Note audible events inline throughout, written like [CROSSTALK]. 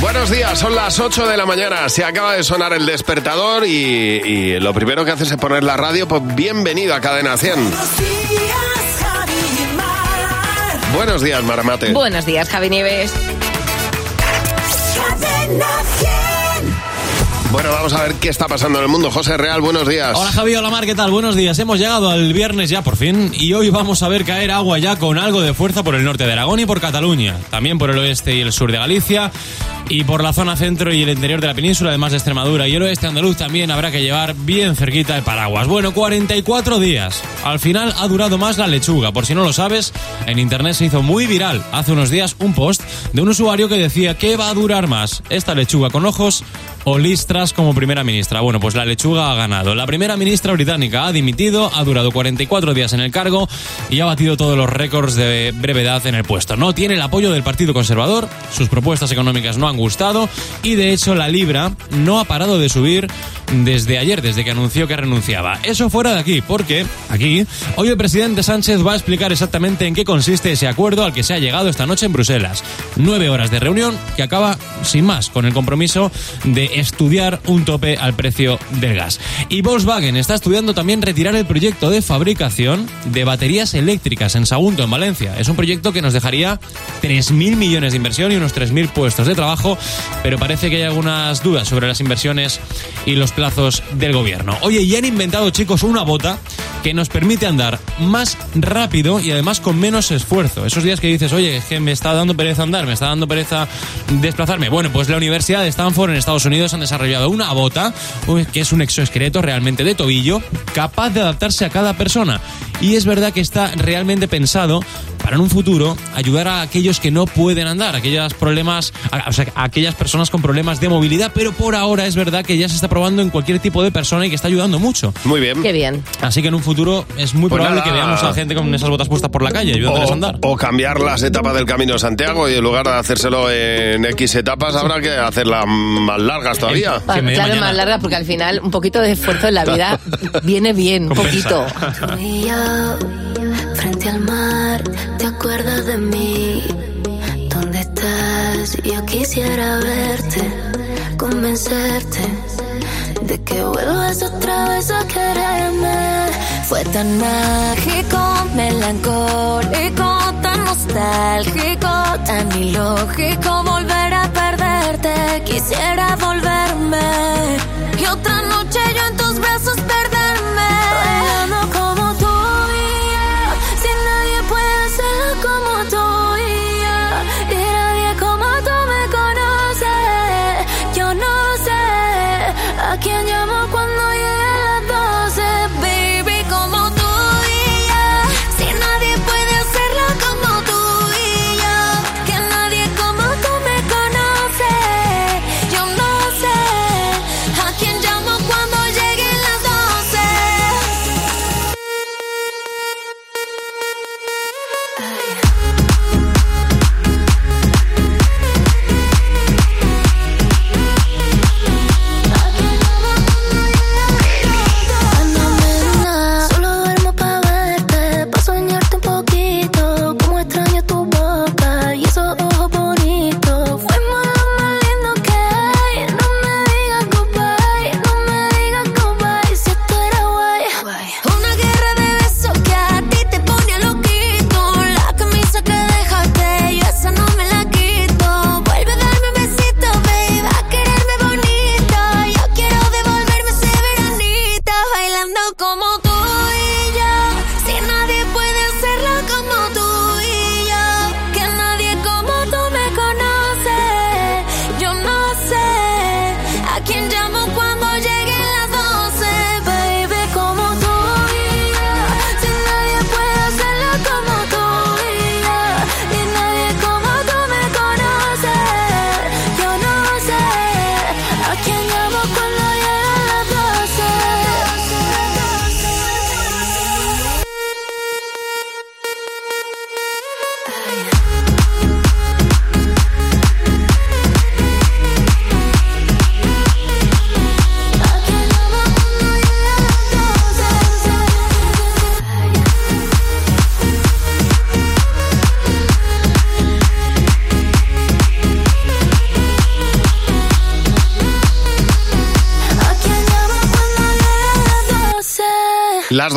Buenos días, son las 8 de la mañana. Se acaba de sonar el despertador y, y lo primero que haces es poner la radio. Pues bienvenido a Cadena 100. Buenos días, Maramate. Buenos días, Javi Nieves. Bueno, vamos a ver qué está pasando en el mundo. José Real, buenos días. Hola Javi, hola Mar, ¿qué tal? Buenos días. Hemos llegado al viernes ya por fin y hoy vamos a ver caer agua ya con algo de fuerza por el norte de Aragón y por Cataluña, también por el oeste y el sur de Galicia y por la zona centro y el interior de la península, además de Extremadura y el oeste andaluz también habrá que llevar bien cerquita el paraguas. Bueno, 44 días. Al final ha durado más la lechuga. Por si no lo sabes, en internet se hizo muy viral hace unos días un post de un usuario que decía que va a durar más esta lechuga con ojos o listras como primera ministra. Bueno, pues la lechuga ha ganado. La primera ministra británica ha dimitido, ha durado 44 días en el cargo y ha batido todos los récords de brevedad en el puesto. No tiene el apoyo del Partido Conservador, sus propuestas económicas no han gustado y de hecho la libra no ha parado de subir desde ayer, desde que anunció que renunciaba. Eso fuera de aquí, porque aquí hoy el presidente Sánchez va a explicar exactamente en qué consiste ese acuerdo al que se ha llegado esta noche en Bruselas. Nueve horas de reunión que acaba sin más con el compromiso de estudiar un tope al precio del gas. Y Volkswagen está estudiando también retirar el proyecto de fabricación de baterías eléctricas en Sagunto, en Valencia. Es un proyecto que nos dejaría 3.000 millones de inversión y unos 3.000 puestos de trabajo, pero parece que hay algunas dudas sobre las inversiones y los plazos del gobierno. Oye, y han inventado, chicos, una bota que nos permite andar más rápido y además con menos esfuerzo. Esos días que dices, oye, es que me está dando pereza andar, me está dando pereza desplazarme. Bueno, pues la Universidad de Stanford en Estados Unidos han desarrollado una bota que es un exoesqueleto realmente de tobillo capaz de adaptarse a cada persona. Y es verdad que está realmente pensado para en un futuro ayudar a aquellos que no pueden andar, aquellos problemas, o sea, a aquellas personas con problemas de movilidad, pero por ahora es verdad que ya se está probando en cualquier tipo de persona y que está ayudando mucho. Muy bien. Qué bien. Así que en un futuro es muy Pues probable nada. que veamos a gente con esas botas puestas por la calle ayudándoles a andar. O, cambiar las etapas del Camino de Santiago y en lugar de hacérselo en X etapas habrá que hacerlas más largas todavía. Claro, mañana. más larga porque al final un poquito de esfuerzo en la vida [LAUGHS] viene bien, un poquito. Al mar, ¿te acuerdas de mí? ¿Dónde estás? Yo quisiera verte, convencerte de que vuelvas otra vez a quererme. Fue tan mágico, melancólico, tan nostálgico, tan ilógico volver a perderte. Quisiera volverme y otra noche yo en tus brazos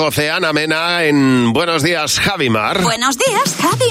12, Ana Mena en Buenos Días, Javimar. Buenos días, Javimar.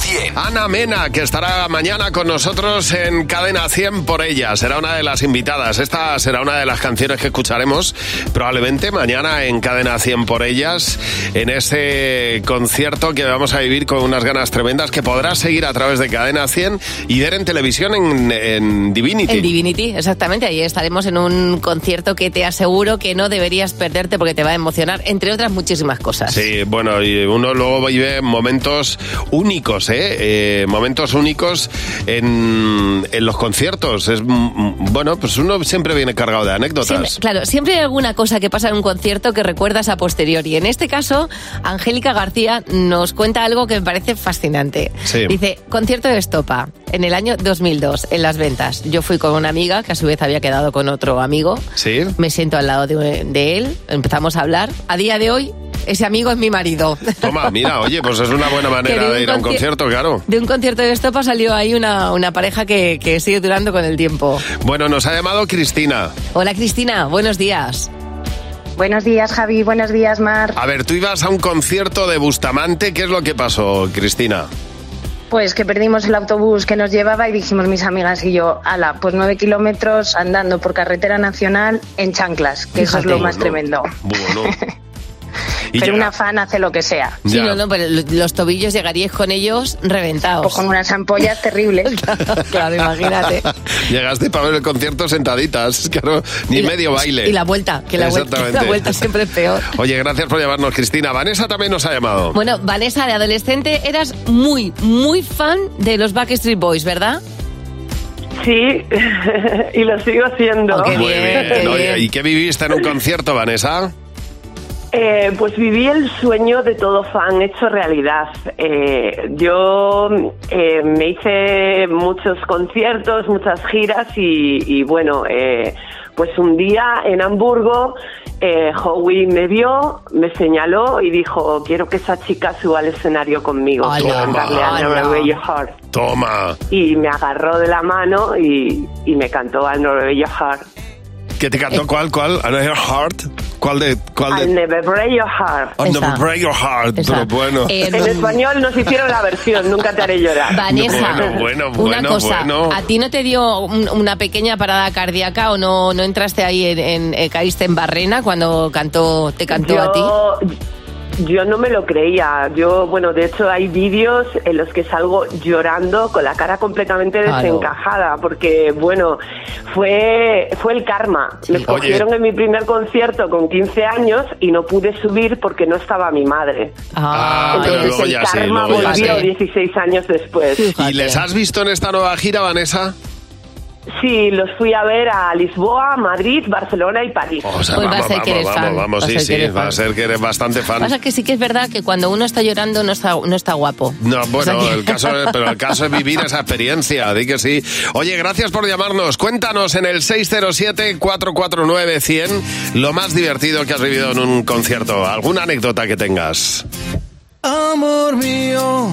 Cadena 100. Ana Mena, que estará mañana con nosotros en Cadena 100 por ella. Será una de las invitadas. Esta será una de las canciones que escucharemos probablemente mañana en Cadena 100 por ellas, en ese concierto que vamos a vivir con unas ganas tremendas que podrás seguir a través de Cadena 100 y ver en televisión en, en Divinity. En Divinity, exactamente. Ahí estaremos en un concierto que te aseguro que no deberías perderte porque te va a emocionar, entre otras muchísimas cosas. Sí, bueno, y uno luego vive momentos únicos, ¿eh? Eh, momentos únicos en, en los conciertos. Es mm, Bueno, pues uno siempre viene cargado de anécdotas. Siempre- claro, siempre hay alguna cosa que pasa en un concierto que recuerdas a posteriori. En este caso, Angélica García nos cuenta algo que me parece fascinante. Sí. Dice, concierto de Estopa, en el año 2002, en Las Ventas. Yo fui con una amiga que a su vez había quedado con otro amigo. Sí. Me siento al lado de, de él, empezamos a hablar. A día de hoy, ese amigo es mi marido. Toma, mira, oye, pues es una buena manera de ir a un conci- concierto, claro. De un concierto de Estopa salió ahí una, una pareja que, que sigue durando con el tiempo. Bueno, nos ha llamado Cristina. Hola Cristina, buenos días. Buenos días, Javi. Buenos días, Mar. A ver, tú ibas a un concierto de Bustamante. ¿Qué es lo que pasó, Cristina? Pues que perdimos el autobús que nos llevaba y dijimos mis amigas y yo, ala, pues nueve kilómetros andando por carretera nacional en chanclas, que eso es lo más tremendo. Bueno. [LAUGHS] Y Pero llega- una fan hace lo que sea. Sí, Ya. no, no, pero los tobillos llegaríais con ellos reventados. O con unas ampollas terribles. [LAUGHS] claro, imagínate. [LAUGHS] Llegaste para ver el concierto sentaditas, [LAUGHS] claro, ni la- medio baile. Y la vuelta, que la vuelta, Exactamente. la vuelta siempre es peor. Oye, gracias por llamarnos, Cristina. Vanessa también nos ha llamado. Bueno, Vanessa, de adolescente eras muy, muy fan de los Backstreet Boys, ¿verdad? Sí, y lo sigo haciendo. Oh, qué Muy bien, qué Oye. ¿Y qué viviste en un concierto, Vanessa? Eh, pues viví el sueño de todo fan hecho realidad. Eh, yo eh, me hice muchos conciertos, muchas giras y, y bueno, eh, pues un día en Hamburgo eh, Howie me vio, me señaló y dijo, quiero que esa chica suba al escenario conmigo, quiero cantarle a. Norwegian Heart. Toma. Y me agarró de la mano y, y me cantó al Norwegian Heart. ¿Qué te cantó cuál? ¿Cuál? ¿Another Heart? ¿Cuál de...? Cuál I'll de... never break your heart. Esa. Never Break Your Heart. Esa. Pero bueno. Eh, En español nos hicieron la versión, nunca te haré llorar. Vanessa, Bueno, bueno, una bueno, cosa, bueno. ¿a ti no te dio un- una pequeña parada cardíaca o no, no entraste ahí en, en- eh, caíste en barrena cuando cantó, te cantó a ti? Yo, no me lo creía. Yo, bueno, de hecho hay vídeos en los que salgo llorando con la cara completamente Claro. desencajada, porque, bueno, fue, fue el karma. Sí. Me escogieron en mi primer concierto con 15 años y no pude subir porque no estaba mi madre. Ah, pero Entonces luego el ya sí, karma luego ya volvió sí. 16 años después. Fíjate. ¿Y les has visto en esta nueva gira, Vanessa? Sí, los fui a ver a Lisboa, Madrid, Barcelona y París. O sea, Pues va a vamos, ser que vamos, eres vamos, fan. vamos, sí, ser que sí, eres va a fan. ser que eres bastante fan. Pasa que sí que es verdad que cuando uno está llorando no está, no está guapo. No, bueno, O sea que- el caso [LAUGHS] pero el caso es vivir esa experiencia, di que sí. Oye, gracias por llamarnos. Cuéntanos en el 607-449-100 lo más divertido que has vivido en un concierto. ¿Alguna anécdota que tengas? Amor mío,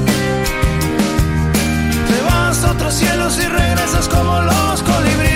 Otros cielos y regresas como los colibríes.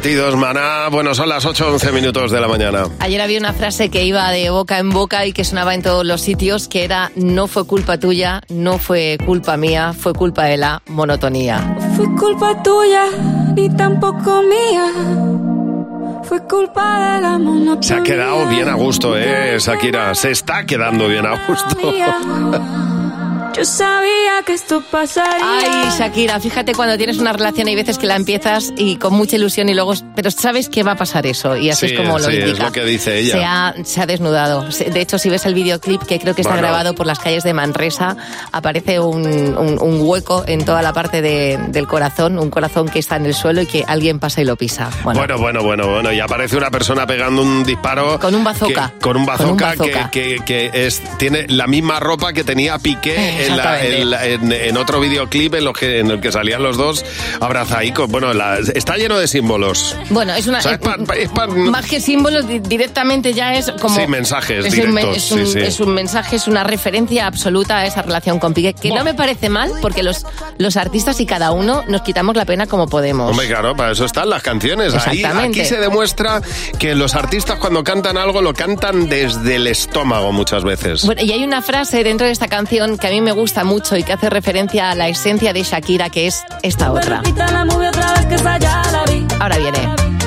Compartidos, maná. Bueno, son las 8 11 minutos de la mañana. Ayer había una frase que iba de boca en boca y que sonaba en todos los sitios, que era no fue culpa tuya, no fue culpa mía, fue culpa de la monotonía. Fue culpa tuya, ni tampoco mía. Fue culpa de la monotonía. Se ha quedado bien a gusto, ¿eh, Shakira? Se está quedando bien a gusto. [LAUGHS] Yo sabía que esto pasaría. Ay, Shakira, fíjate cuando tienes una relación hay veces que la empiezas y con mucha ilusión y luego, pero sabes que va a pasar eso y así Sí, es como lo sí, es indica. lo que dice ella. Se ha, se ha desnudado. De hecho, si ves el videoclip que creo que está Bueno. grabado por las calles de Manresa, aparece un, un- un hueco en toda la parte de- del corazón, un corazón que está en el suelo y que alguien pasa y lo pisa. Bueno, Bueno, bueno, bueno, bueno. Y aparece una persona pegando un disparo. Con un bazooka. que- con un Con un bazooka, bazooka. que, que- que es, tiene la misma ropa que tenía Piqué en, la- en la- en- en otro videoclip en, lo que, en el que salían los dos abrazadicos. Bueno, la- está lleno de símbolos. Bueno, es una. O sea, es pa- pa- es pa- más que símbolos, di- directamente ya es como. Sí, mensajes es un, me- directos, es, un, sí, sí. es un mensaje, es una referencia absoluta a esa relación con Piqué, que no me parece mal, porque los, los artistas y cada uno nos quitamos la pena como podemos. Hombre, claro, para eso están las canciones. Ahí, aquí se demuestra que los artistas cuando cantan algo lo cantan desde el estómago muchas veces. Bueno, y hay una frase dentro de esta canción que a mí me gusta mucho y que hace referencia a la esencia de Shakira, que es esta otra. Que. Ahora viene.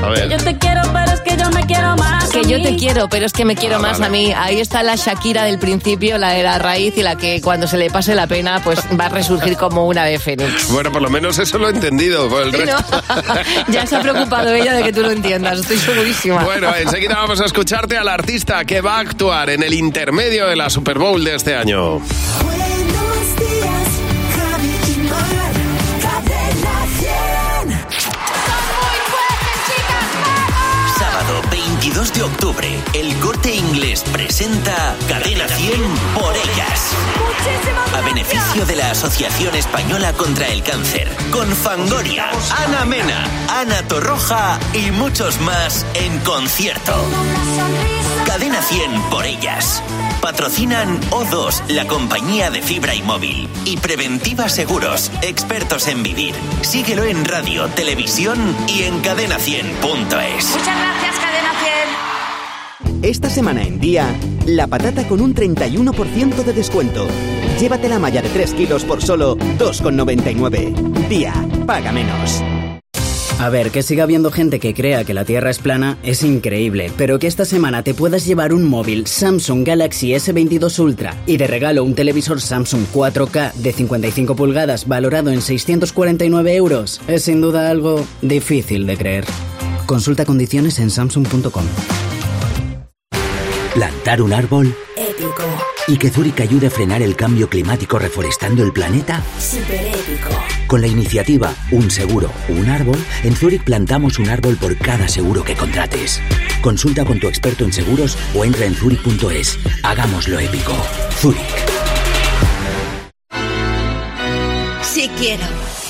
A ver. Yo te quiero, pero es que yo me quiero más. Que yo te quiero, pero es que me quiero Ah, más vale. a mí. Ahí está la Shakira del principio, la de la raíz y la que cuando se le pase la pena, pues va a resurgir como una ave fénix. [LAUGHS] Bueno, por lo menos eso lo he entendido. Por el Sí, resto. ¿no? [LAUGHS] ya se ha preocupado ella de que tú lo entiendas, estoy segurísima. Bueno, enseguida vamos a escucharte al artista que va a actuar en el intermedio de la Super Bowl de este año. 22 de octubre, el corte inglés presenta Cadena 100 por ellas. A beneficio de la Asociación Española contra el Cáncer. Con Fangoria, Ana Mena, Ana Torroja y muchos más en concierto. Cadena 100 por ellas. Patrocinan O2, la compañía de fibra y móvil. Y Preventiva Seguros, expertos en vivir. Síguelo en radio, televisión y en cadena100.es. Muchas gracias, Cadena 100. Esta semana en Día, la patata con un 31% de descuento. Llévate la malla de 3 kilos por solo 2,99. Día, paga menos. A ver, que siga habiendo gente que crea que la Tierra es plana es increíble, pero que esta semana te puedas llevar un móvil Samsung Galaxy S22 Ultra y de regalo un televisor Samsung 4K de 55 pulgadas valorado en 649 euros es sin duda algo difícil de creer. Consulta condiciones en samsung.com. ¿Plantar un árbol? Épico. ¿Y que Zurich ayude a frenar el cambio climático reforestando el planeta? Super épico. Con la iniciativa Un seguro, un árbol, en Zurich plantamos un árbol por cada seguro que contrates. Consulta con tu experto en seguros o entra en zurich.es. Hagámoslo épico. Zurich. Sí quiero.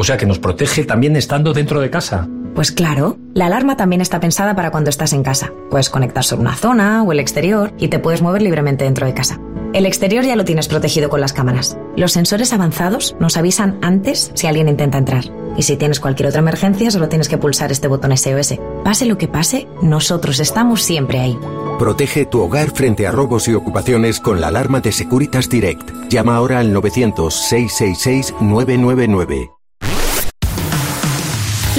O sea que nos protege también estando dentro de casa. Pues claro, la alarma también está pensada para cuando estás en casa. Puedes conectar sobre una zona o el exterior y te puedes mover libremente dentro de casa. El exterior ya lo tienes protegido con las cámaras. Los sensores avanzados nos avisan antes si alguien intenta entrar. Y si tienes cualquier otra emergencia, solo tienes que pulsar este botón SOS. Pase lo que pase, nosotros estamos siempre ahí. Protege tu hogar frente a robos y ocupaciones con la alarma de Securitas Direct. Llama ahora al 900-666-999.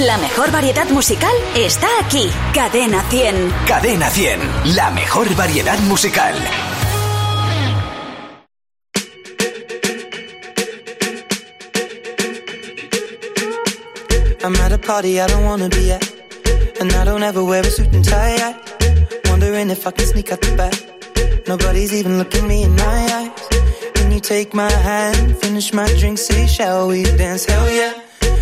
La mejor variedad musical está aquí. Cadena 100. Cadena 100, la mejor variedad musical. I'm at a party I don't wanna be at. And I don't ever wear a suit and tie. I wondering if I can sneak out the back. Nobody's even looking me in my eyes. Can you take my hand, finish my drink, say, shall we dance? Hell yeah.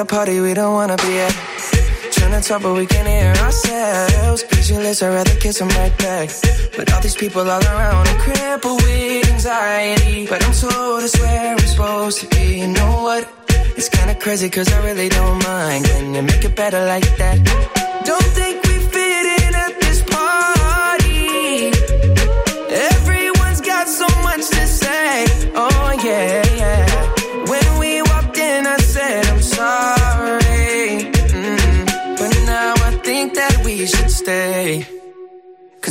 a party we don't wanna be at. Trying to talk, but we can't hear ourselves. Speechless, I'd rather kiss them right back. But all these people all around are crippled with anxiety. But I'm told it's where we're supposed to be. You know what? It's kinda crazy, cause I really don't mind. Can you make it better like that? Don't think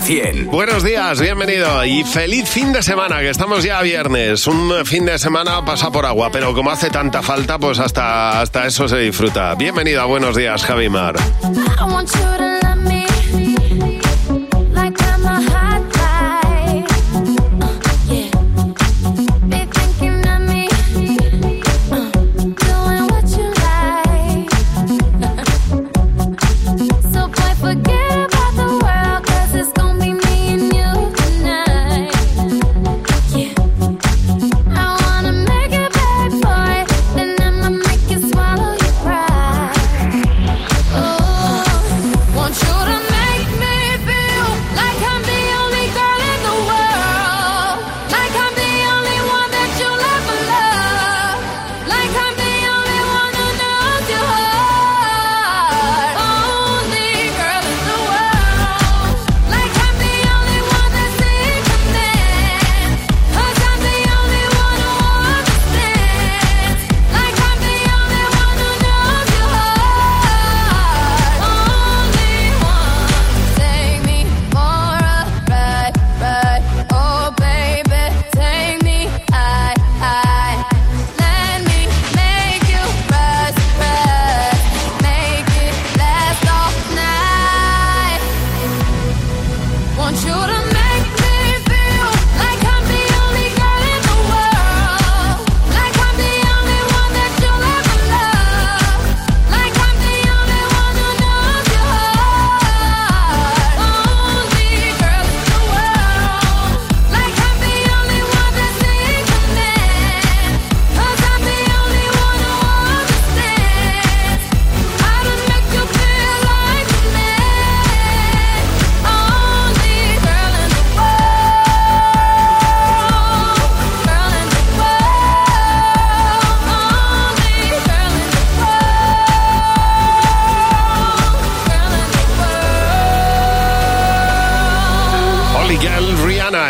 100. Buenos días, bienvenido y feliz fin de semana, que estamos ya viernes. Un fin de semana pasa por agua, pero como hace tanta falta, pues hasta, hasta eso se disfruta. Bienvenida, buenos días, Javimar. Mar.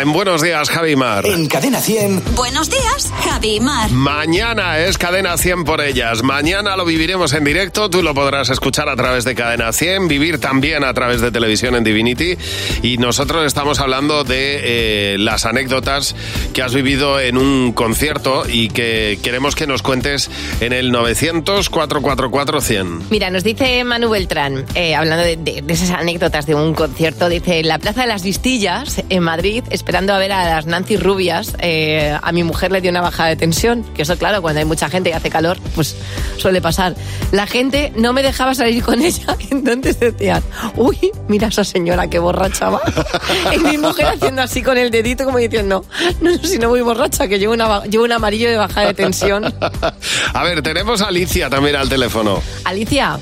En Buenos Días, Javi Mar. En Cadena 100. Buenos días, Javi y Mar. Mañana es Cadena 100 por ellas. Mañana lo viviremos en directo. Tú lo podrás escuchar a través de Cadena 100, vivir también a través de televisión en Divinity. Y nosotros estamos hablando de eh, las anécdotas que has vivido en un concierto y que queremos que nos cuentes en el 900-444-100. Mira, nos dice Manu Beltrán, eh, hablando de, de- de esas anécdotas de un concierto, dice, en la Plaza de las Vistillas, en Madrid, esperando a ver a las Nancy Rubias, eh, a mi mujer le dio una bajada de tensión, que eso claro, cuando hay mucha gente y hace calor, pues suele pasar. La gente no me dejaba salir con [LAUGHS] ella, entonces decían, uy, mira esa señora qué borracha va. [LAUGHS] y mi mujer haciendo así con el dedito como diciendo, no, no, si no voy borracha, que llevo, una, llevo un amarillo de bajada de tensión. [LAUGHS] A ver, tenemos a Alicia también al teléfono. Alicia,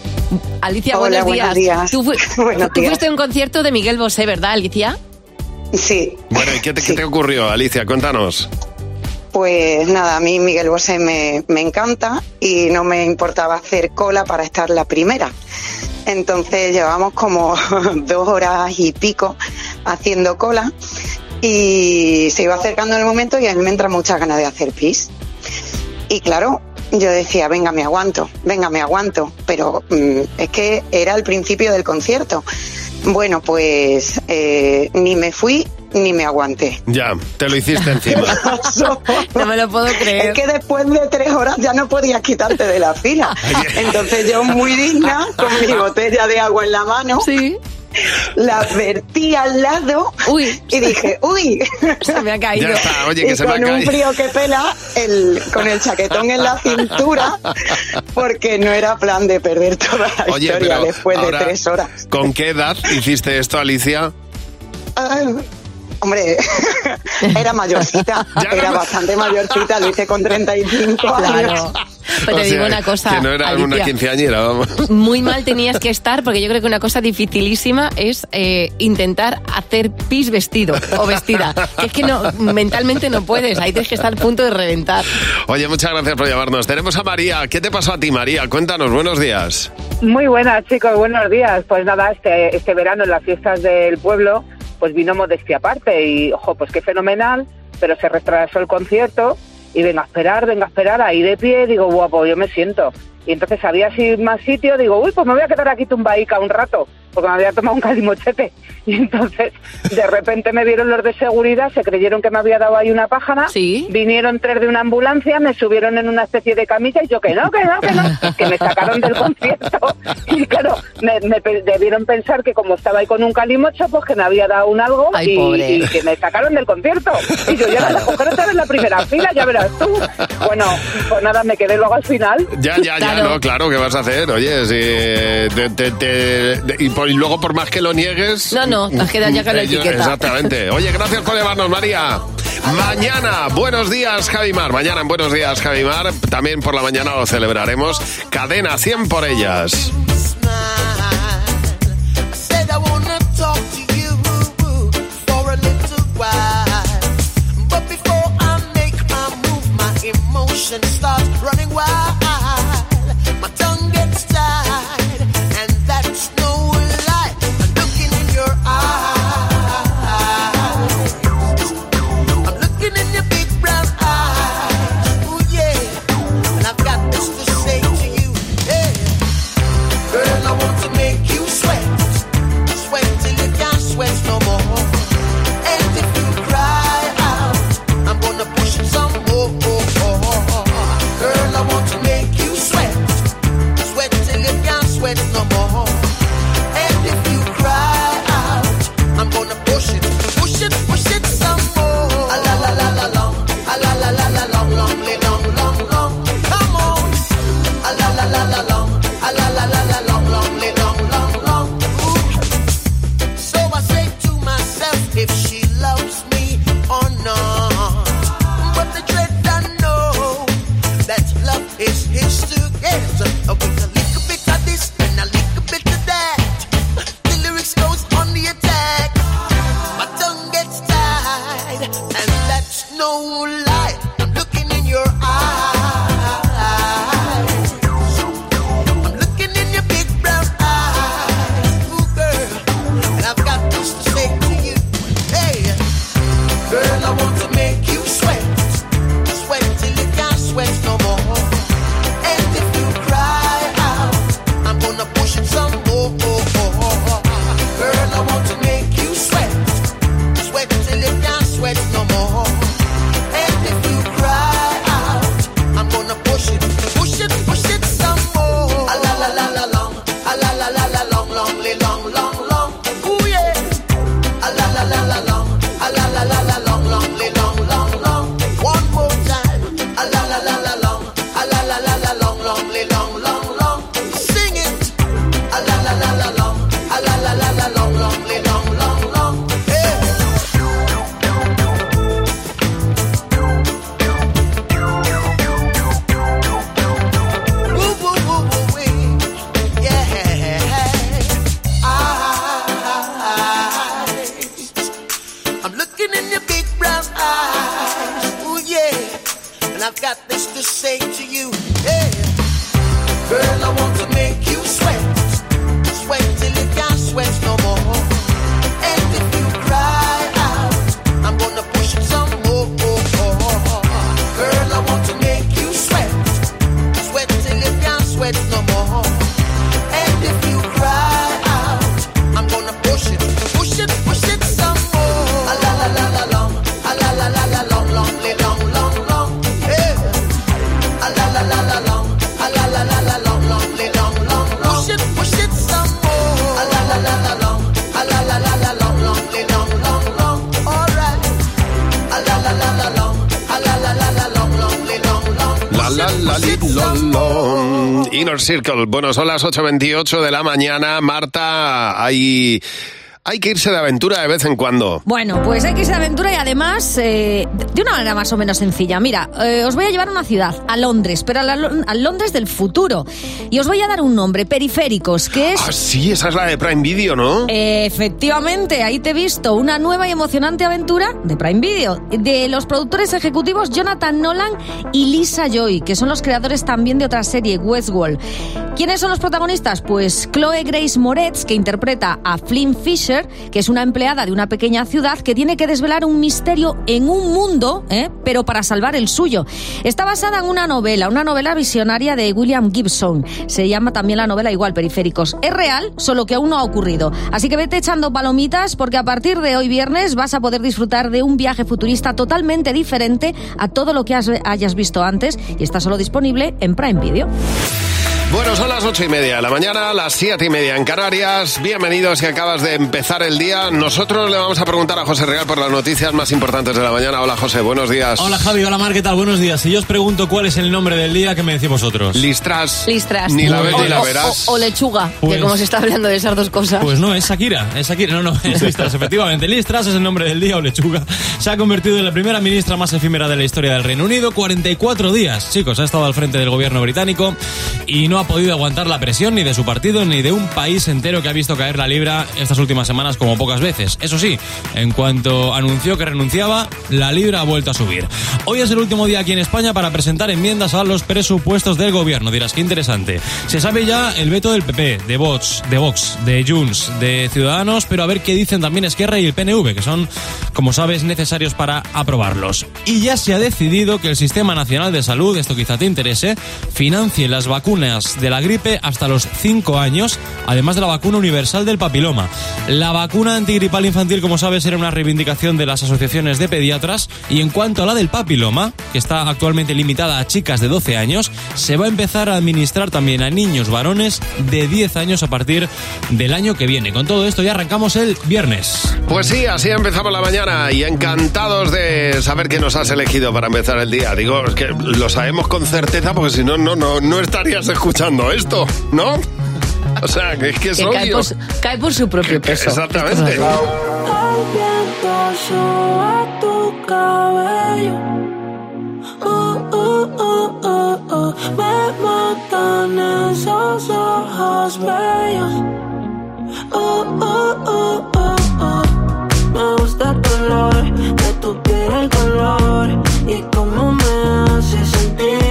Alicia, Hola, buenos, buenos días. Tú, fu- Buenos tú días. fuiste a un concierto de Miguel Bosé, ¿verdad, Alicia? Sí, Bueno, ¿y qué te, qué te ocurrió, Alicia? Cuéntanos. Pues nada, a mí Miguel Bosé me, me encanta y no me importaba hacer cola para estar la primera. Entonces llevamos como [LAUGHS] dos horas y pico haciendo cola y se iba acercando el momento y a mí me entra muchas ganas de hacer pis. Y claro, yo decía, venga, me aguanto, venga, me aguanto, pero mm, es que era el principio del concierto. Bueno, pues eh, ni me fui ni me aguanté. Ya, te lo hiciste [LAUGHS] encima. No me lo puedo creer. Es que después de tres horas ya no podías quitarte de la fila. [LAUGHS] Entonces yo muy digna, con mi botella de agua en la mano, la vertí al lado y dije, uy, se me ha [LAUGHS] caído. Ya está, oye, que y se me ha con un caído. frío que pela, el, con el chaquetón en la cintura, porque no era plan de perder toda la Oye, historia después ahora, de tres horas. ¿Con qué edad hiciste esto, Alicia? Ah, hombre, [LAUGHS] era mayorcita, [LAUGHS] era bastante mayorcita, lo hice con 35 años. Claro. Pues te O digo sea, una cosa, Que no era Alicia. una quinceañera, vamos. Muy mal tenías que estar, porque yo creo que una cosa dificilísima es eh, intentar hacer pis vestido o vestida. Que es que no, mentalmente no puedes, ahí tienes que estar a punto de reventar. Oye, muchas gracias por llamarnos. Tenemos a María. ¿Qué te pasó a ti, María? Cuéntanos, buenos días. Muy buenas, chicos, buenos días. Pues nada, este, este verano en las fiestas del pueblo, pues vino Modestia aparte y, ojo, pues qué fenomenal, pero se retrasó el concierto y venga a esperar, venga a esperar, ahí de pie, digo, guapo, yo me siento. Y entonces había así más sitio, digo, uy, pues me voy a quedar aquí tumbaica un rato, porque me había tomado un calimochete. [LAUGHS] Y entonces, de repente me vieron los de seguridad, se creyeron que me había dado ahí una pájara, vinieron tres de una ambulancia, me subieron en una especie de camilla y yo que no, que no, que no, que me sacaron del concierto. [LAUGHS] Y claro, me, debieron pensar que como estaba ahí con un calimocho, pues que me había dado un algo Ay, y, que me sacaron del concierto. Y yo ya la coger otra vez en la primera fila, ya verás tú. Bueno, pues nada, me quedé luego al final. Ya, ya, ya, no, claro, ¿qué vas a hacer? Oye, si te- te- te- y, por- y luego por más que lo niegues... No, no, te has quedado ya con la [LAUGHS] etiqueta. Exactamente. Oye, gracias por llamarnos, María. Mañana, buenos días, Javimar. Mañana en Buenos Días, Javimar. También por la mañana lo celebraremos. Cadena 100 por ellas. wanna talk a long, long, long, long. Circle. Bueno, son las 8.28 de la mañana. Marta, hay, hay que irse de aventura de vez en cuando. Bueno, pues hay que irse de aventura y además eh, de una manera más o menos sencilla. Mira, eh, os voy a llevar a una ciudad, a Londres, pero a, la Londres del futuro. Y os voy a dar un nombre, Periféricos, que es... Ah, sí, esa es la de Prime Video, ¿no? Efectivamente, ahí te he visto una nueva y emocionante aventura de Prime Video, de los productores ejecutivos Jonathan Nolan y Lisa Joy, que son los creadores también de otra serie, Westworld. ¿Quiénes son los protagonistas? Pues Chloe Grace Moretz, que interpreta a Flynn Fisher, que es una empleada de una pequeña ciudad que tiene que desvelar un misterio en un mundo, ¿eh? pero para salvar el suyo. Está basada en una novela, una novela visionaria de William Gibson. Se llama también la novela igual, Periféricos. Es real, solo que aún no ha ocurrido. Así que vete echando palomitas porque a partir de hoy viernes vas a poder disfrutar de un viaje futurista totalmente diferente a todo lo que hayas visto antes y está solo disponible en Prime Video. Bueno, son las ocho y media de la mañana, las siete y media en Canarias. Bienvenidos si acabas de empezar el día. Nosotros le vamos a preguntar a José Real por las noticias más importantes de la mañana. Hola José, buenos días. Hola Javi, hola Mar, ¿qué tal? Buenos días. Si yo os pregunto cuál es el nombre del día, ¿qué me decís vosotros? Listras. Listras. Ni la ves o, ni la verás. o- o lechuga, Pues- que como se está hablando de esas dos cosas. Pues no, es Shakira, es Shakira, no, no, es Listras, efectivamente. Listras es el nombre del día o lechuga. Se ha convertido en la primera ministra más efímera de la historia del Reino Unido. 44 días, chicos, ha estado al frente del gobierno británico y no ha podido aguantar la presión ni de su partido ni de un país entero que ha visto caer la libra estas últimas semanas como pocas veces. Eso sí, en cuanto anunció que renunciaba, la libra ha vuelto a subir. Hoy es el último día aquí en España para presentar enmiendas a los presupuestos del gobierno. Dirás, qué interesante. Se sabe ya el veto del PP, de Vox, de Vox, de Junts, de Ciudadanos, pero a ver qué dicen también Esquerra y el PNV, que son, como sabes, necesarios para aprobarlos. Y ya se ha decidido que el Sistema Nacional de Salud, esto quizá te interese, financie las vacunas de la gripe hasta los 5 años, además de la vacuna universal del papiloma. La vacuna antigripal infantil, como sabes, era una reivindicación de las asociaciones de pediatras. Y en cuanto a la del papiloma, que está actualmente limitada a chicas de 12 años, se va a empezar a administrar también a niños varones de 10 años a partir del año que viene. Con todo esto ya arrancamos el viernes. Pues sí, así empezamos la mañana y encantados de saber que nos has elegido para empezar el día. Digo, es que lo sabemos con certeza porque si no, no, no, no estarías escuchando esto, ¿no? O sea, que es que es Que cae por, su- cae por su propio peso. Exactamente. El viento soba tu cabello. Uh, uh, uh. Me matan esos ojos bellos. Me gusta el color de tu piel, el color y cómo me hace sentir.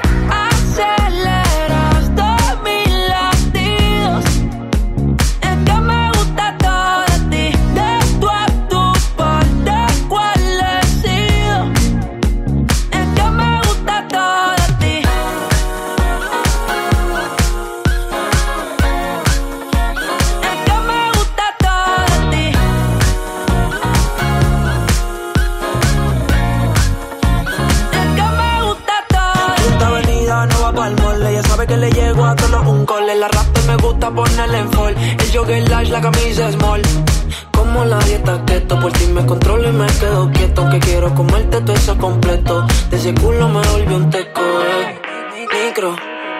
Ponerle en fall. El jogger large, la camisa small. Como la dieta keto, por ti me controlo y me quedo quieto. Que quiero comerte todo eso completo. De ese culo me volvió un teco, eh. Micro,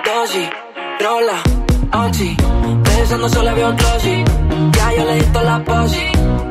dosis, rola. Oxy, pensando solo veo glossy. Ya yo le di toda la posi.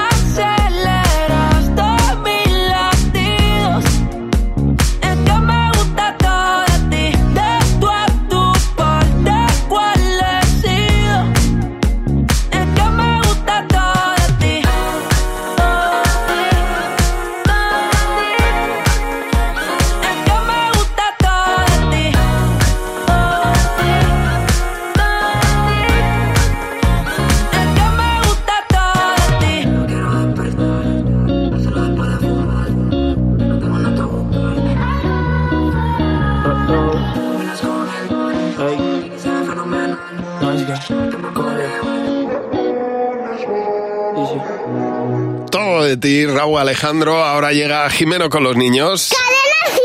ti, Raúl Alejandro. Ahora llega Jimeno con los niños. ¡Cadena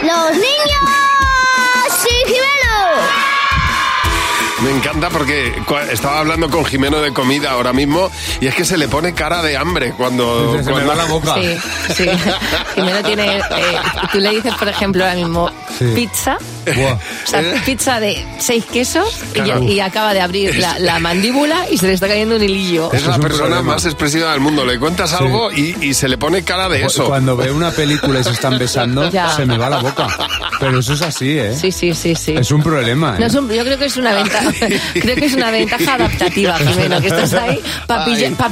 100! ¡Los niños! ¡Sí, Jimeno! Me encanta porque estaba hablando con Jimeno de comida ahora mismo y es que se le pone cara de hambre cuando... Se me cuando- va la boca. Sí, sí. [LAUGHS] Jimeno tiene. eh, tú le dices, por ejemplo, ahora mismo Sí. pizza. Buah. O sea, pizza de seis quesos y, ya- Claro. y acaba de abrir la, la mandíbula y se le está cayendo un hilillo. Es la persona problema. más expresiva del mundo. Le cuentas algo y, y se le pone cara de eso. Cuando veo una película y se están besando, Ya. se me va la boca. Pero eso es así, ¿eh? Sí, sí, sí, sí. Es un problema, ¿eh? No es un- yo creo que es una ventaja, [LAUGHS] [LAUGHS] creo que es una ventaja adaptativa, [LAUGHS] Jimeno, que estás ahí para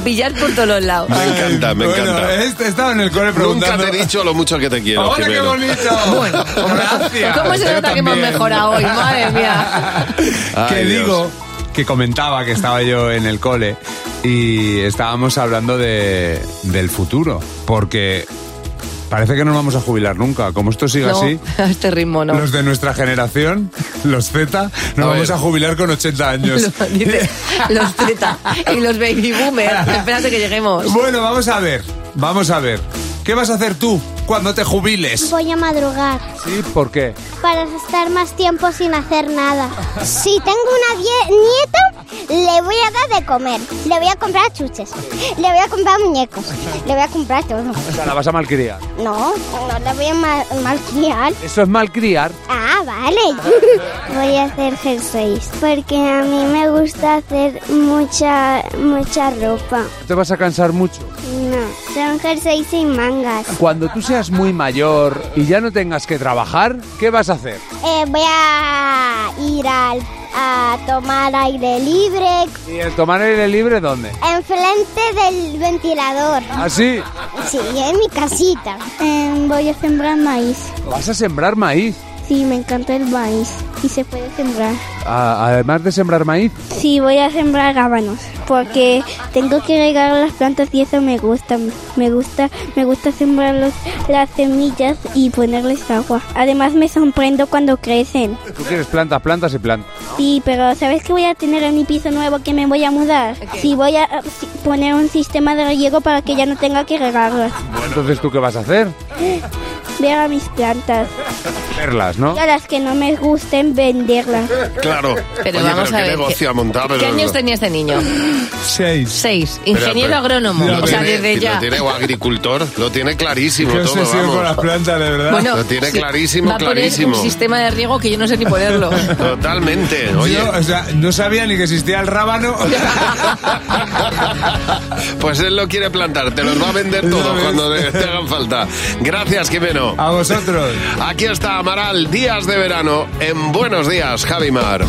pillar por todos los lados. Me encanta, me Bueno, encanta. este estaba en el cole Nunca preguntando... te he dicho lo mucho que te quiero, ¡Hola, qué bonito! Bueno, gracias. ¿Cómo se nota que hemos también. Hoy? [LAUGHS] Madre mía. Ay, que Dios. digo que comentaba que estaba yo en el cole y estábamos hablando de, del futuro, porque parece que no nos vamos a jubilar nunca. Como esto siga No, así, a [LAUGHS] este ritmo no. los de nuestra generación, los Z, A nos vamos ver. a jubilar con 80 años. [LAUGHS] Lo- dice, los Z y los baby boomers. Espérate que lleguemos. Bueno, vamos a ver, vamos a ver. ¿Qué vas a hacer tú cuando te jubiles? Voy a madrugar ¿Sí? ¿Por qué? para estar más tiempo sin hacer nada. [LAUGHS] Si tengo una nieta, le voy a dar de comer. Le voy a comprar chuches. Le voy a comprar muñecos. Le voy a comprar todo. O sea, la vas a malcriar. No, no le voy a mal- malcriar. Eso es malcriar. Ah, vale. [LAUGHS] Voy a hacer jerseys porque a mí me gusta hacer mucha mucha ropa. ¿Te vas a cansar mucho? No, son jerseys sin mangas. Cuando tú seas muy mayor y ya no tengas que trabajar, ¿qué vas a hacer? Eh, voy a ir al, a tomar aire libre ¿Y el tomar aire libre dónde? enfrente del ventilador. ¿Así? Sí, en mi casita. Eh, voy a sembrar maíz. ¿Vas a sembrar maíz? Sí, me encanta el maíz y se puede sembrar. A- además de sembrar maíz, Sí, voy a sembrar rábanos porque tengo que regar las plantas y eso me gusta. Me gusta, me gusta sembrar los- las semillas y ponerles agua. Además me sorprendo cuando crecen. tú quieres plantas, plantas y plantas. Sí, pero ¿sabes que voy a tener en mi piso nuevo que me voy a mudar? Sí, voy a sí, poner un sistema de riego para que ya no tenga que regarlas. Entonces, ¿tú qué vas a hacer? Ver a mis plantas. Verlas, ¿no? Y a las que no me gusten, venderlas. Claro. Pero Oye, vamos pero a qué ver, negocio ¿qué- ha montado. ¿Qué pero- años tenía este niño? Seis. Seis. Ingeniero pero- agrónomo. Lo o sea, tiene- desde si ya. Lo tiene o agricultor, lo tiene clarísimo Qué todo, obsesión vamos. con las plantas, de verdad. Bueno, lo tiene sí, clarísimo, va a poner clarísimo. un sistema de riego que yo no sé ni ponerlo. [LAUGHS] Totalmente. Oye, Yo, o sea, no sabía ni que existía el rábano. [LAUGHS] pues él lo quiere plantar, te los va a vender todo ¿Sabes? cuando te, te hagan falta. Gracias, Jimeno. A vosotros. Aquí está Amaral, días de verano en Buenos Días, Javimar.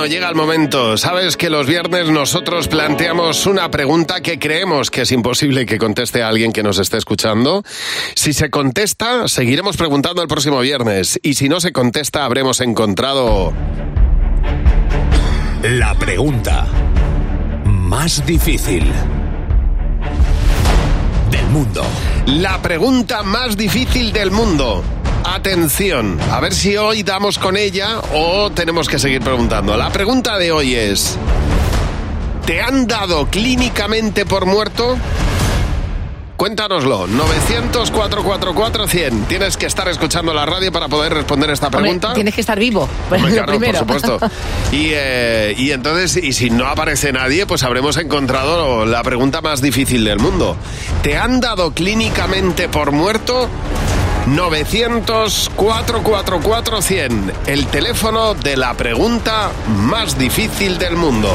Bueno, llega el momento. Sabes que los viernes nosotros planteamos una pregunta que creemos que es imposible que conteste a alguien que nos esté escuchando. Si se contesta, seguiremos preguntando el próximo viernes. Y si no se contesta, habremos encontrado... La pregunta más difícil del mundo. La pregunta más difícil del mundo. Atención, a ver si hoy damos con ella o tenemos que seguir preguntando. La pregunta de hoy es, ¿te han dado clínicamente por muerto? Cuéntanoslo, 900-444-100. Tienes que estar escuchando la radio para poder responder esta Hombre, pregunta. tienes que estar vivo. pues, Hombre, claro, primero. por supuesto. [LAUGHS] Y, eh, y entonces, y si no aparece nadie, pues habremos encontrado la pregunta más difícil del mundo. ¿Te han dado clínicamente por muerto? 900-444-100. El teléfono de la pregunta más difícil del mundo.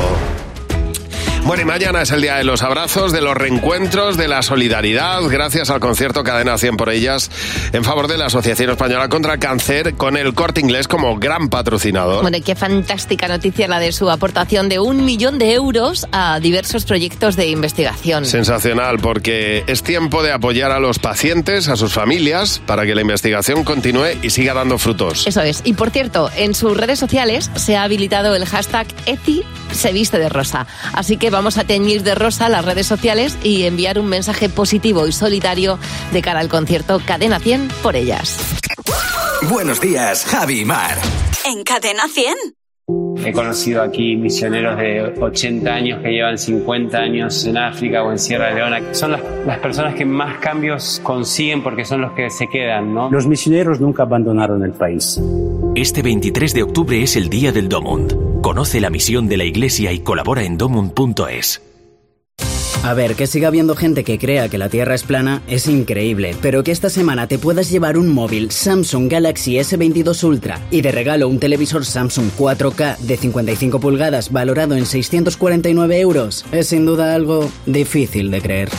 Bueno, y mañana es el día de los abrazos, de los reencuentros, de la solidaridad, gracias al concierto Cadena 100 por ellas, en favor de la Asociación Española contra el Cáncer, con el corte inglés como gran patrocinador. Bueno, y qué fantástica noticia la de su aportación de un millón de euros a diversos proyectos de investigación. Sensacional, porque es tiempo de apoyar a los pacientes, a sus familias, para que la investigación continúe y siga dando frutos. Eso es. Y por cierto, en sus redes sociales se ha habilitado el hashtag Eti se viste de rosa. Así que vamos a teñir de rosa las redes sociales y enviar un mensaje positivo y solidario de cara al concierto Cadena 100 por ellas. Buenos días, Javi y Mar. En Cadena 100. He conocido aquí misioneros de 80 años que llevan 50 años en África o en Sierra Leona. Son las, las personas que más cambios consiguen porque son los que se quedan, ¿no? Los misioneros nunca abandonaron el país. Este 23 de octubre es el Día del Domund. Conoce la misión de la Iglesia y colabora en domund.es. A ver, que siga habiendo gente que crea que la Tierra es plana es increíble, pero que esta semana te puedas llevar un móvil Samsung Galaxy S22 Ultra y de regalo un televisor Samsung 4K de 55 pulgadas valorado en 649 euros es sin duda algo difícil de creer.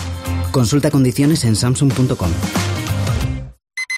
Consulta condiciones en samsung.com.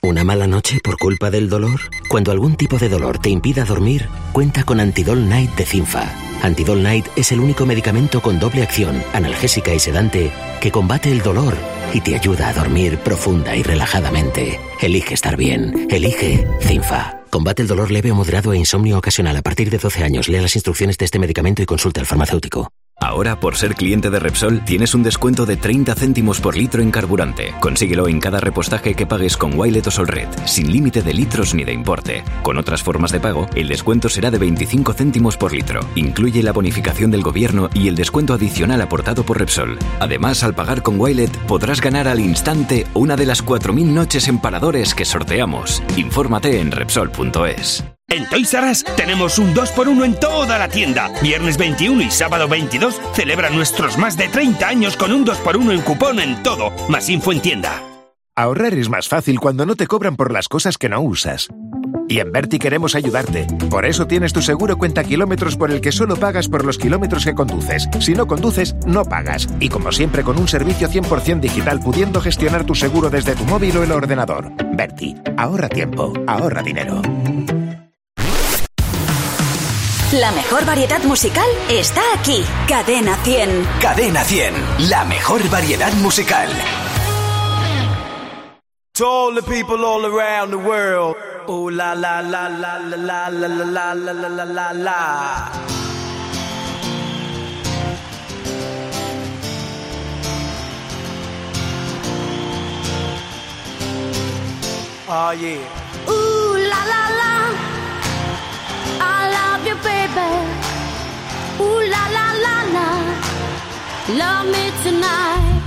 ¿Una mala noche por culpa del dolor? Cuando algún tipo de dolor te impida dormir, cuenta con Antidol Night de Cinfa. Antidol Night es el único medicamento con doble acción, analgésica y sedante, que combate el dolor y te ayuda a dormir profunda y relajadamente. Elige estar bien. Elige Cinfa. Combate el dolor leve o moderado e insomnio ocasional a partir de 12 años. Lea las instrucciones de este medicamento y consulte al farmacéutico. Ahora, por ser cliente de Repsol, tienes un descuento de 30 céntimos por litro en carburante. Consíguelo en cada repostaje que pagues con Wilet o Solred, sin límite de litros ni de importe. Con otras formas de pago, el descuento será de 25 céntimos por litro. Incluye la bonificación del gobierno y el descuento adicional aportado por Repsol. Además, al pagar con Wilet, podrás ganar al instante una de las 4.000 noches en paradores que sorteamos. Infórmate en Repsol.es. En Toys R Us tenemos un 2x1 en toda la tienda. Viernes 21 y sábado 22 celebra nuestros más de 30 años con un 2x1 en cupón en todo. Más info en tienda. Ahorrar es más fácil cuando no te cobran por las cosas que no usas. Y en Berti queremos ayudarte. Por eso tienes tu seguro cuenta kilómetros por el que solo pagas por los kilómetros que conduces. Si no conduces, no pagas. Y como siempre, con un servicio 100% digital pudiendo gestionar tu seguro desde tu móvil o el ordenador. Berti, ahorra tiempo, ahorra dinero. La mejor variedad musical está aquí. Cadena 100. Cadena 100, la mejor variedad musical. To all the people all around the world. Ooh la la la la la la la la la la la la la. Oh yeah. Ooh la la la, love you, baby. Ooh la la la la, love me tonight.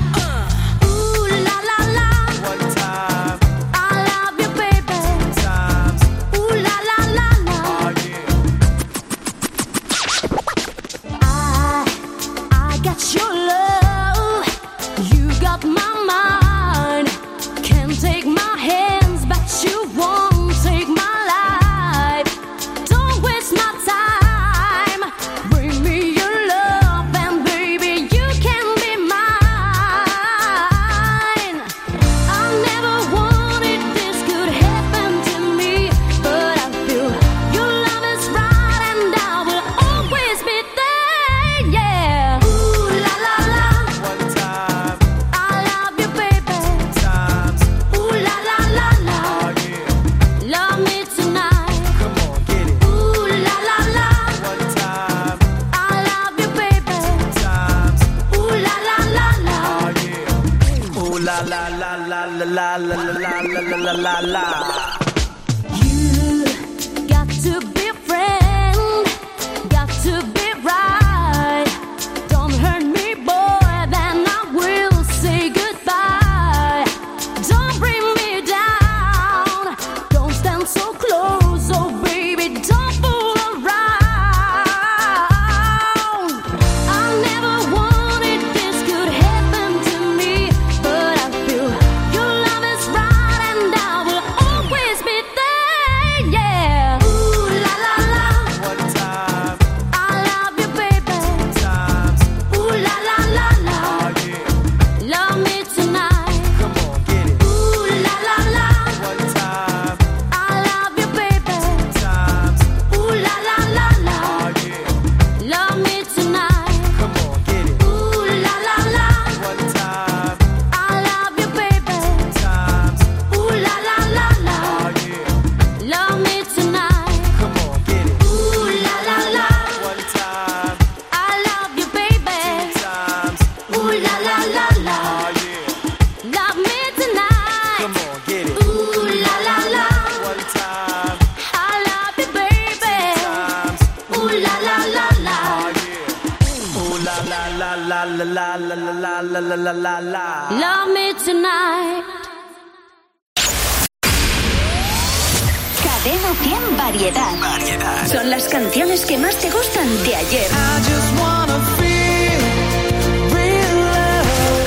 canciones que más te gustan de ayer.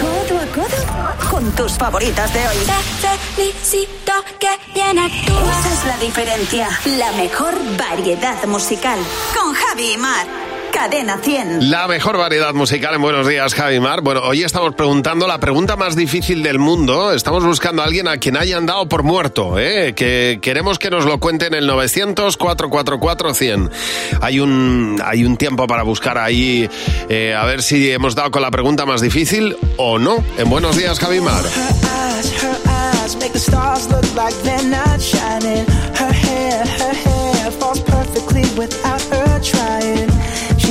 Codo a codo con tus favoritas de hoy. Esa es la diferencia. La mejor variedad musical. Con Javi y Mar. Cadena 100. La mejor variedad musical en Buenos Días, Javi Mar. Bueno, hoy estamos preguntando la pregunta más difícil del mundo. Estamos buscando a alguien a quien hayan dado por muerto, ¿eh? que queremos que nos lo cuente en el 900-444-100. Hay un, hay un tiempo para buscar ahí eh, a ver si hemos dado con la pregunta más difícil o no. En Buenos Días, Javi Mar. Her hair, her hair falls perfectly without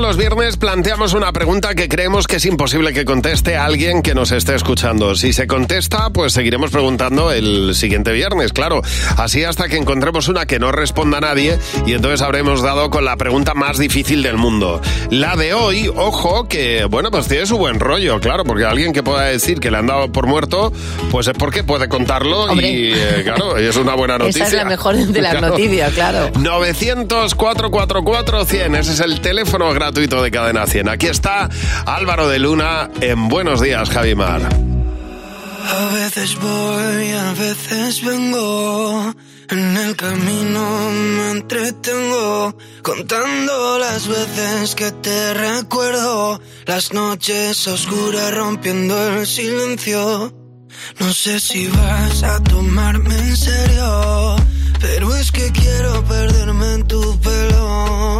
Los viernes planteamos una pregunta que creemos que es imposible que conteste alguien que nos esté escuchando. Si se contesta, pues seguiremos preguntando el siguiente viernes, claro. Así hasta que encontremos una que no responda a nadie y entonces habremos dado con la pregunta más difícil del mundo. La de hoy, ojo, que bueno, pues tiene su buen rollo, claro, porque alguien que pueda decir que le han dado por muerto, pues es porque puede contarlo Hombre. y eh, claro, es una buena noticia. [LAUGHS] Esa es la mejor de las [LAUGHS] Claro. noticias, claro. 900-444-100, ese es el teléfono gratuito de Cadena 100. Aquí está Álvaro de Luna en Buenos Días, Javimar. A veces voy, a veces vengo. En el camino me entretengo contando las veces que te recuerdo. Las noches oscuras rompiendo el silencio. No sé si vas a tomarme en serio, pero es que quiero perderme en tu pelo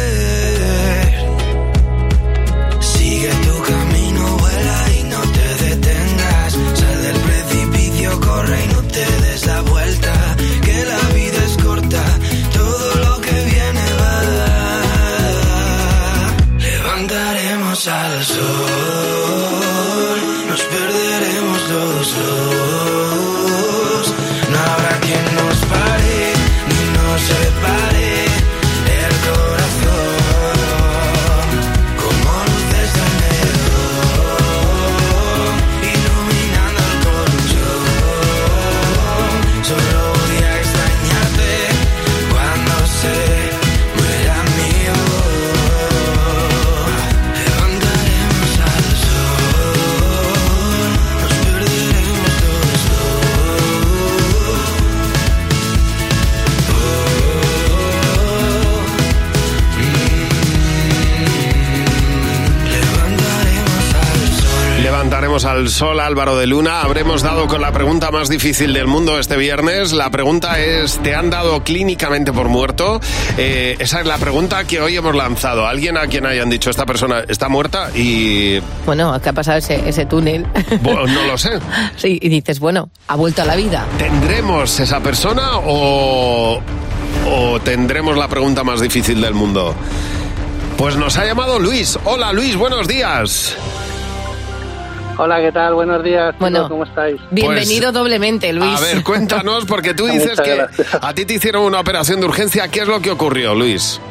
Levantaremos al sol Álvaro de Luna. Habremos dado con la pregunta más difícil del mundo este viernes. La pregunta es, ¿te han dado clínicamente por muerto? Eh, esa es la pregunta que hoy hemos lanzado. Alguien a quien hayan dicho, esta persona está muerta y... Bueno, ¿qué ha pasado ese, ese túnel? Bueno, no lo sé. [LAUGHS] sí, y dices, bueno, ha vuelto a la vida. ¿Tendremos esa persona o, o tendremos la pregunta más difícil del mundo? Pues nos ha llamado Luis. Hola Luis, buenos días. Hola, ¿qué tal? Buenos días. Bueno, ¿Cómo estáis? Bienvenido doblemente, Luis. A ver, cuéntanos, porque tú [LAUGHS] dices que a ti te hicieron una operación de urgencia. ¿Qué es lo que ocurrió, Luis?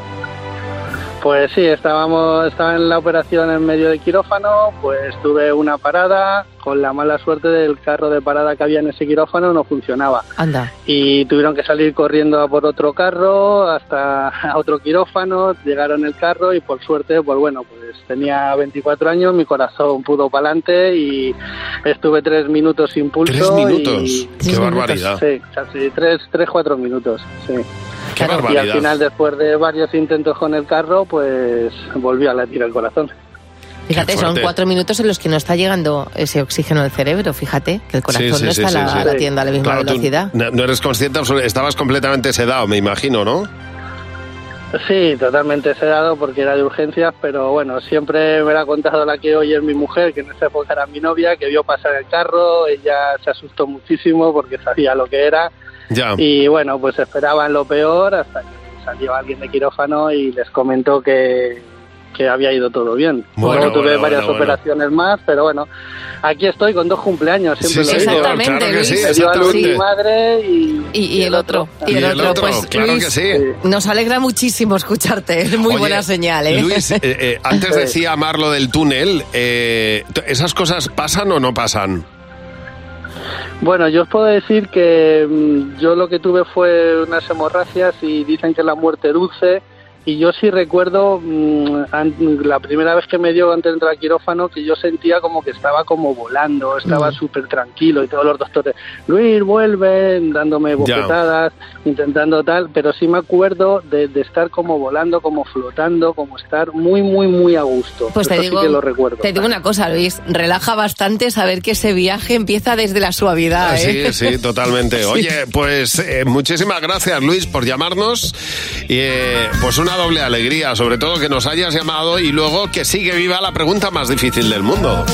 Pues sí, estábamos, estaba en la operación en medio de quirófano, pues tuve una parada, con la mala suerte del carro de parada que había en ese quirófano no funcionaba. Anda. Y tuvieron que salir corriendo a por otro carro hasta [LAUGHS] a otro quirófano, llegaron el carro y por suerte, pues bueno, pues tenía 24 años, mi corazón pudo para adelante y estuve tres minutos sin pulso. Tres minutos. y- Qué barbaridad. Sí, casi tres, tres, cuatro minutos, sí. Qué Y barbaridad. al final, después de varios intentos con el carro, pues volvió a latir el corazón. Fíjate, son cuatro minutos en los que no está llegando ese oxígeno al cerebro. Fíjate que el corazón Sí, sí, no está sí, la- sí. latiendo a la misma Claro, velocidad. No eres consciente, estabas completamente sedado, me imagino, ¿no? Sí, totalmente sedado porque era de urgencias, pero bueno, siempre me lo ha contado la que hoy es mi mujer, que en esa época era mi novia, que vio pasar el carro, ella se asustó muchísimo porque sabía lo que era Ya. y bueno, pues esperaban lo peor hasta que salió alguien de quirófano y les comentó que, que había ido todo bien. Bueno, Luego tuve bueno, varias bueno, bueno. operaciones más, pero bueno, aquí estoy con dos cumpleaños, siempre Sí, lo digo. señor, claro que sí, Me dio a luz exactamente. mi madre y... Y, y el otro. Y el, otro, pues claro Luis, que sí. nos alegra muchísimo escucharte. Es muy Oye, buena señal, ¿eh? Luis, eh, eh, antes decía Marlo del túnel, eh, ¿esas cosas pasan o no pasan? Bueno, yo os puedo decir que mm, yo lo que tuve fue unas hemorragias y dicen que la muerte dulce. Y yo sí recuerdo mm, an- la primera vez que me dio antes de entrar al quirófano que yo sentía como que estaba como volando, estaba Mm. súper tranquilo y todos los doctores, Luis, vuelve, dándome bofetadas, intentando tal, pero sí me acuerdo de, de estar como volando, como flotando, como estar muy, muy, muy a gusto. Pues te Eso digo, sí que lo recuerdo. te digo una cosa, Luis, relaja bastante saber que ese viaje empieza desde la suavidad. Ah, ¿eh? Sí, sí, totalmente. [LAUGHS] Sí. Oye, pues eh, muchísimas gracias, Luis, por llamarnos. Y eh, pues una doble alegría, sobre todo que nos hayas llamado y luego que sigue viva la pregunta más difícil del mundo.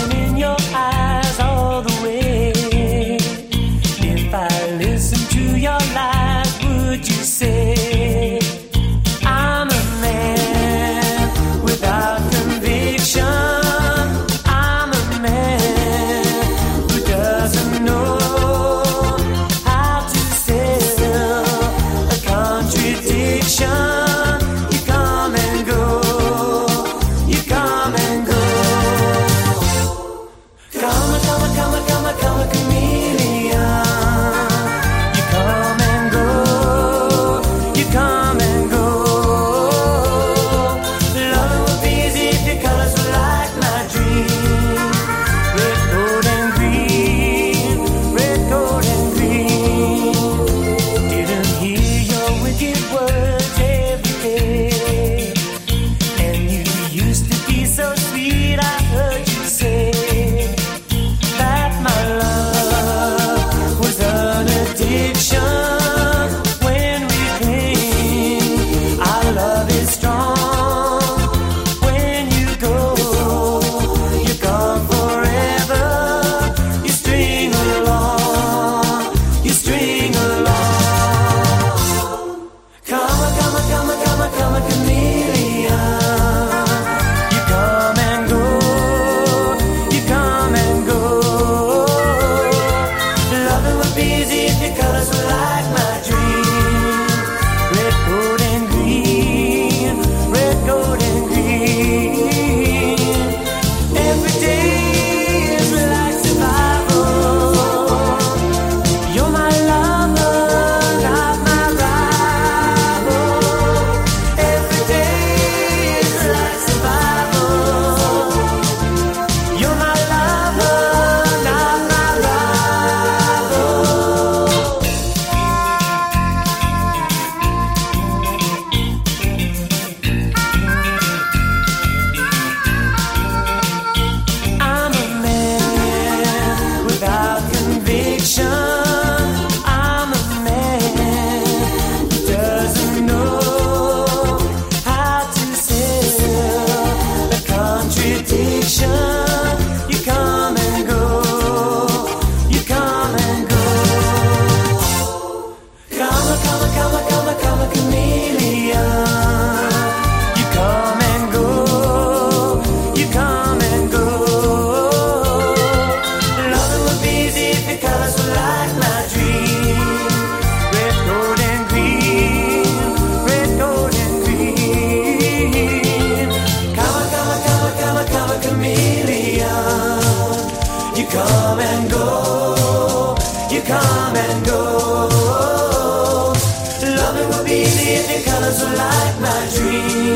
My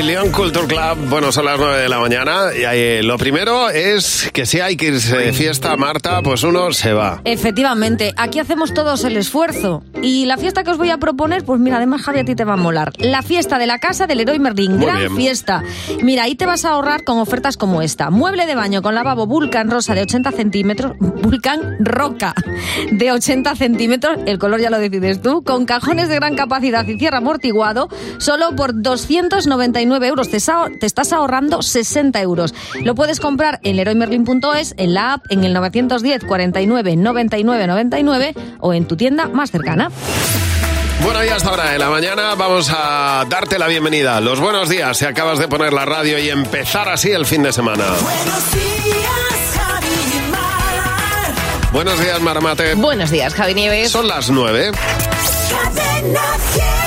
Cama Million Culture Club. Bueno, son las 9 de la mañana. Y eh, lo primero es que si hay que irse de fiesta, Marta, pues uno se va. Efectivamente, aquí hacemos todos el esfuerzo. Y la fiesta que os voy a proponer, pues mira, además Javi a ti te va a molar. La fiesta de la casa del Leroy Merlin. Muy Gran bien. fiesta. Mira, ahí te vas a ahorrar con ofertas como esta. Mueble de baño con lavabo Vulcan rosa de 80 centímetros. Vulcan roca de 80 centímetros. El color ya lo decides tú. Con cajones de gran capacidad y cierre amortiguado. Solo por 299 euros. Te, estás ahorrando 60 euros. Lo puedes comprar en leroymerlin.es, en la app, en el 910 49 99 99 o en tu tienda más cercana. Bueno, y hasta ahora de la mañana vamos a darte la bienvenida. Los buenos días si acabas de poner la radio y empezar así el fin de semana. Buenos días, Javi Mar. Buenos días, Marmate. Buenos días, Javi Nieves. Son las 9 Cadena 100.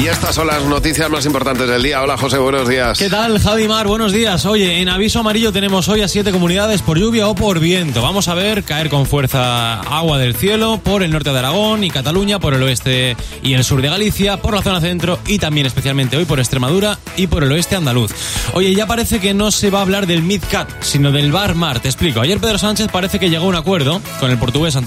Y estas son las noticias más importantes del día. Hola, José, buenos días. ¿Qué tal, Javi Mar? Buenos días. Oye, en aviso amarillo tenemos hoy a siete comunidades por lluvia o por viento. Vamos a ver caer con fuerza agua del cielo por el norte de Aragón y Cataluña, por el oeste y el sur de Galicia, por la zona centro y también especialmente hoy por Extremadura y por el oeste andaluz. Oye, ya parece que no se va a hablar del MidCat, sino del Bar Mar. Te explico. Ayer Pedro Sánchez parece que llegó a un acuerdo con el portugués Antonio